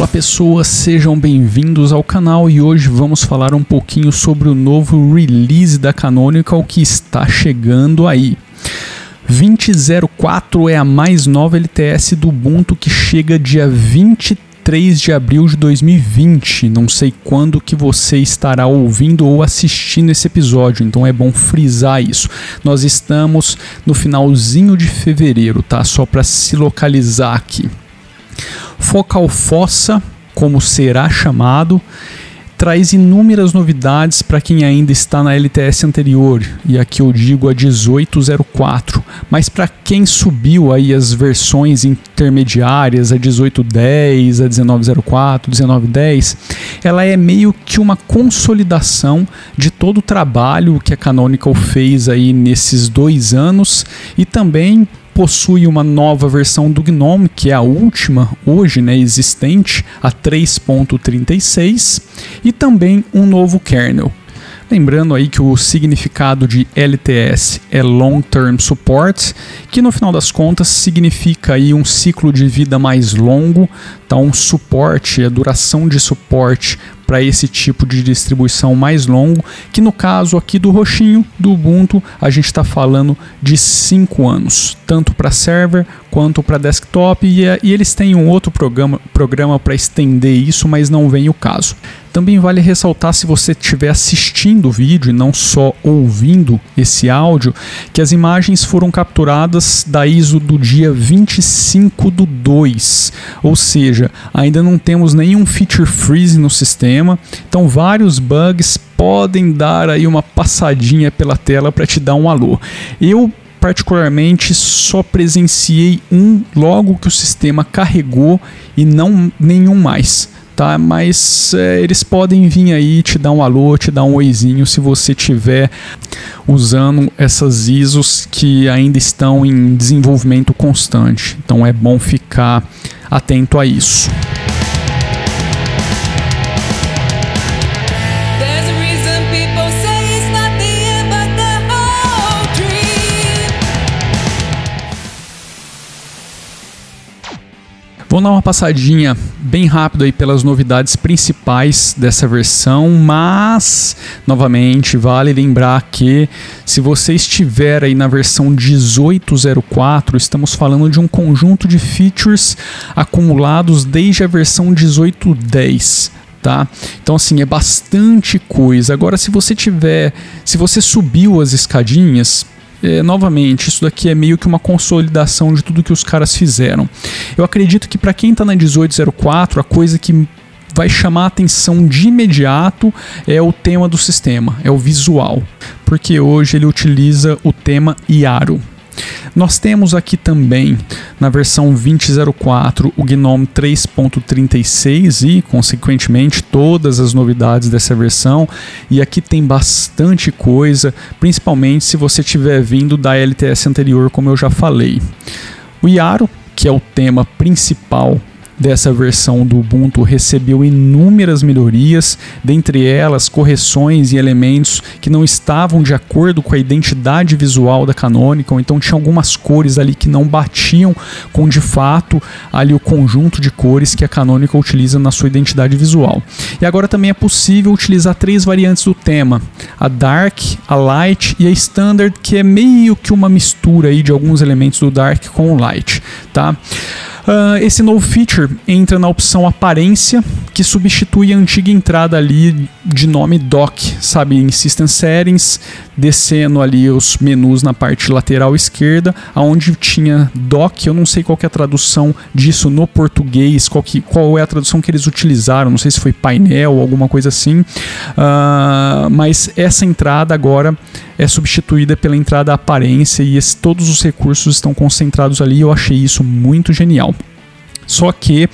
Olá pessoas, sejam bem-vindos ao canal e hoje vamos falar um pouquinho sobre o novo release da Canonical que está chegando aí. 2004 é a mais nova LTS do Ubuntu que chega dia 23 de abril de 2020. Não sei quando que você estará ouvindo ou assistindo esse episódio, então é bom frisar isso. Nós estamos no finalzinho de fevereiro, tá? Só para se localizar aqui. Focal Fossa, como será chamado, traz inúmeras novidades para quem ainda está na LTS anterior, e aqui eu digo a 1804, mas para quem subiu aí as versões intermediárias, a 1810, a 1904, 1910, ela é meio que uma consolidação de todo o trabalho que a Canonical fez aí nesses dois anos e também possui uma nova versão do GNOME, que é a última hoje né, existente, a 3.36, e também um novo kernel. Lembrando aí que o significado de LTS é Long Term Support, que no final das contas significa aí um ciclo de vida mais longo, então suporte, a duração de suporte para esse tipo de distribuição mais longo, que no caso aqui do roxinho do Ubuntu, a gente está falando de 5 anos, tanto para server quanto para desktop, e, e, eles têm um outro programa, programa para estender isso, mas não vem o caso. Também vale ressaltar, se você estiver assistindo o vídeo e não só ouvindo esse áudio, que as imagens foram capturadas da ISO do dia 25 do 2, ou seja, ainda não temos nenhum feature freeze no sistema sistema. Então vários bugs podem dar aí uma passadinha pela tela para te dar um alô. Eu particularmente só presenciei um logo que o sistema carregou e não nenhum mais. Tá, mas é, eles podem vir aí te dar um alô, te dar um oizinho se você tiver usando essas ISOs que ainda estão em desenvolvimento constante. Então é bom ficar atento a isso. Vou dar uma passadinha bem rápido aí pelas novidades principais dessa versão, mas novamente vale lembrar que se você estiver aí na versão 1804, estamos falando de um conjunto de features acumulados desde a versão 1810 tá? Então assim, é bastante coisa. Agora se você tiver, se você subiu as escadinhas, é, novamente, isso daqui é meio que uma consolidação de tudo que os caras fizeram. Eu acredito que para quem está na 1804, a coisa que vai chamar a atenção de imediato é o tema do sistema, é o visual, porque hoje ele utiliza o tema Iaro. Nós temos aqui também na versão 2004 o GNOME 3.36 e, consequentemente, todas as novidades dessa versão. E aqui tem bastante coisa, principalmente se você tiver vindo da LTS anterior, como eu já falei. O Yaro, que é o tema principal dessa versão do Ubuntu recebeu inúmeras melhorias, dentre elas correções e elementos que não estavam de acordo com a identidade visual da Canonical, então tinha algumas cores ali que não batiam com de fato ali o conjunto de cores que a Canonical utiliza na sua identidade visual. E agora também é possível utilizar três variantes do tema: a Dark, a Light e a Standard, que é meio que uma mistura aí de alguns elementos do Dark com o Light, tá? Uh, esse novo feature entra na opção aparência, que substitui a antiga entrada ali de nome dock, sabe, em System Settings, descendo ali os menus na parte lateral esquerda, aonde tinha dock, eu não sei qual é a tradução disso no português, qual, que, qual é a tradução que eles utilizaram, não sei se foi painel ou alguma coisa assim, uh, mas essa entrada agora é substituída pela entrada aparência e esse, todos os recursos estão concentrados ali. Eu achei isso muito genial. Só que,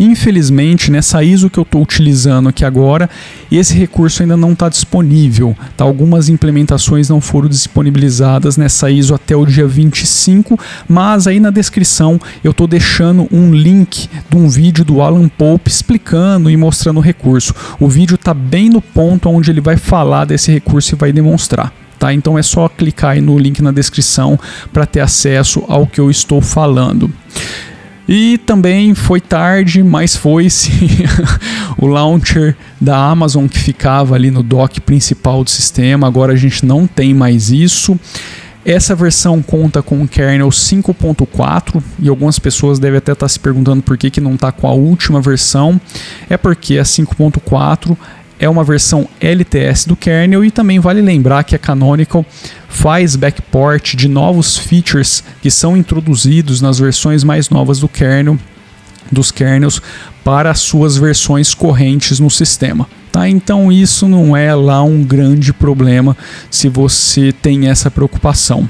infelizmente, nessa ISO que eu estou utilizando aqui agora, esse recurso ainda não está disponível. Tá? Algumas implementações não foram disponibilizadas nessa ISO até o dia 25, mas aí na descrição eu estou deixando um link de um vídeo do Alan Pope explicando e mostrando o recurso. O vídeo está bem no ponto onde ele vai falar desse recurso e vai demonstrar. Tá? Então é só clicar aí no link na descrição para ter acesso ao que eu estou falando. E também foi tarde, mas foi-se o launcher da Amazon que ficava ali no dock principal do sistema. Agora a gente não tem mais isso. Essa versão conta com o kernel 5.4 e algumas pessoas devem até estar se perguntando por que, que não está com a última versão. É porque a 5.4 é uma versão LTS do kernel e também vale lembrar que a Canonical faz backport de novos features que são introduzidos nas versões mais novas do kernel dos kernels para as suas versões correntes no sistema. Tá? Então isso não é lá um grande problema se você tem essa preocupação.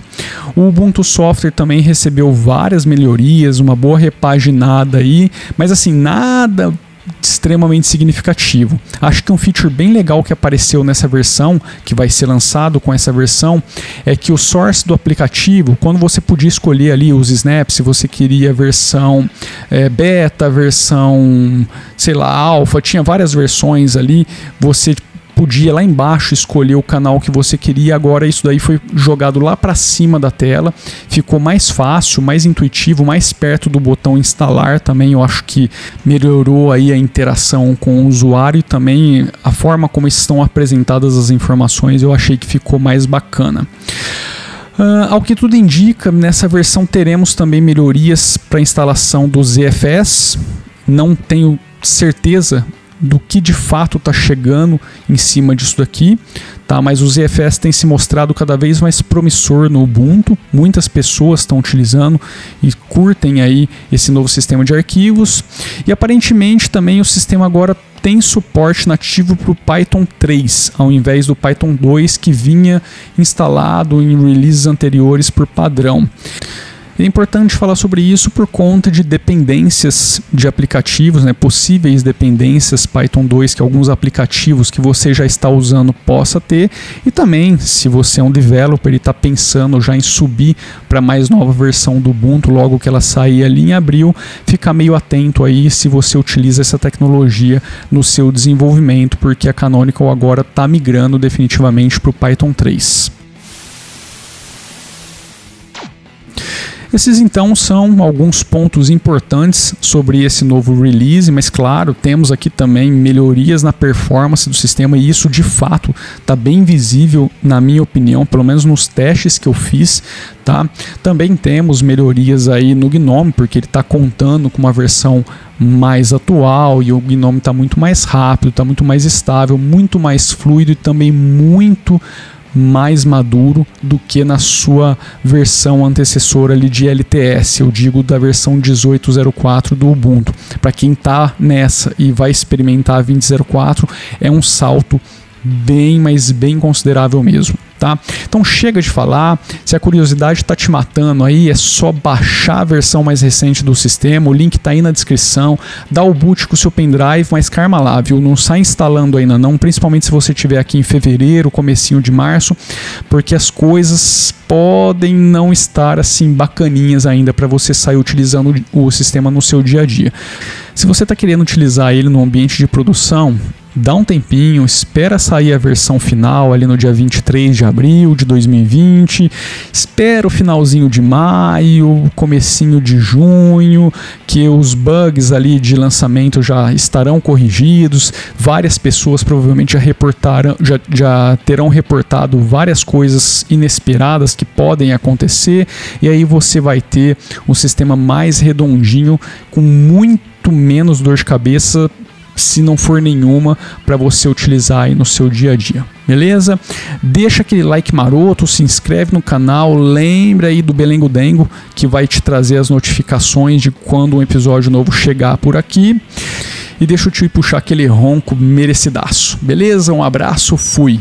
O Ubuntu Software também recebeu várias melhorias, uma boa repaginada aí, mas assim, nada extremamente significativo. Acho que um feature bem legal que apareceu nessa versão, que vai ser lançado com essa versão, é que o source do aplicativo, quando você podia escolher ali os snaps, se você queria versão é, beta, versão, sei lá, alfa, tinha várias versões ali, você podia lá embaixo escolher o canal que você queria. Agora isso daí foi jogado lá para cima da tela, ficou mais fácil, mais intuitivo, mais perto do botão instalar também. Eu acho que melhorou aí a interação com o usuário e também a forma como estão apresentadas as informações. Eu achei que ficou mais bacana. Uh, ao que tudo indica, nessa versão teremos também melhorias para instalação do ZFS. Não tenho certeza do que de fato está chegando em cima disso daqui, tá? Mas o ZFS tem se mostrado cada vez mais promissor no Ubuntu. Muitas pessoas estão utilizando e curtem aí esse novo sistema de arquivos. E aparentemente também o sistema agora tem suporte nativo para o Python 3, ao invés do Python 2 que vinha instalado em releases anteriores por padrão. É importante falar sobre isso por conta de dependências de aplicativos, né, possíveis dependências Python 2 que alguns aplicativos que você já está usando possa ter e também se você é um developer e está pensando já em subir para mais nova versão do Ubuntu logo que ela sair ali em abril, ficar meio atento aí se você utiliza essa tecnologia no seu desenvolvimento, porque a Canonical agora está migrando definitivamente para o Python 3. Esses então são alguns pontos importantes sobre esse novo release, mas claro, temos aqui também melhorias na performance do sistema e isso de fato está bem visível, na minha opinião, pelo menos nos testes que eu fiz. Tá? Também temos melhorias aí no Gnome, porque ele está contando com uma versão mais atual e o Gnome está muito mais rápido, está muito mais estável, muito mais fluido e também muito mais maduro do que na sua versão antecessora ali de LTS, eu digo da versão 18.04 do Ubuntu. Para quem está nessa e vai experimentar a 20.04, é um salto bem, mas bem considerável mesmo tá? Então chega de falar, se a curiosidade está te matando aí, é só baixar a versão mais recente do sistema, o link está aí na descrição, dá o boot com o seu pendrive, mas calma lá, viu? Não sai instalando ainda não, principalmente se você estiver aqui em fevereiro, comecinho de março, porque as coisas podem não estar assim bacaninhas ainda para você sair utilizando o sistema no seu dia a dia. Se você está querendo utilizar ele no ambiente de produção, dá um tempinho, espera sair a versão final ali no dia 23 de abril de 2020, espera o finalzinho de maio, comecinho de junho, que os bugs ali de lançamento já estarão corrigidos, várias pessoas provavelmente já reportaram, já, já terão reportado várias coisas inesperadas que podem acontecer, e aí você vai ter um sistema mais redondinho com muito menos dor de cabeça se não for nenhuma, para você utilizar aí no seu dia a dia. Beleza? Deixa aquele like maroto, se inscreve no canal, lembra aí do Belengo Dengo, que vai te trazer as notificações de quando um episódio novo chegar por aqui. E deixa eu te puxar aquele ronco merecidaço. Beleza? Um abraço, fui.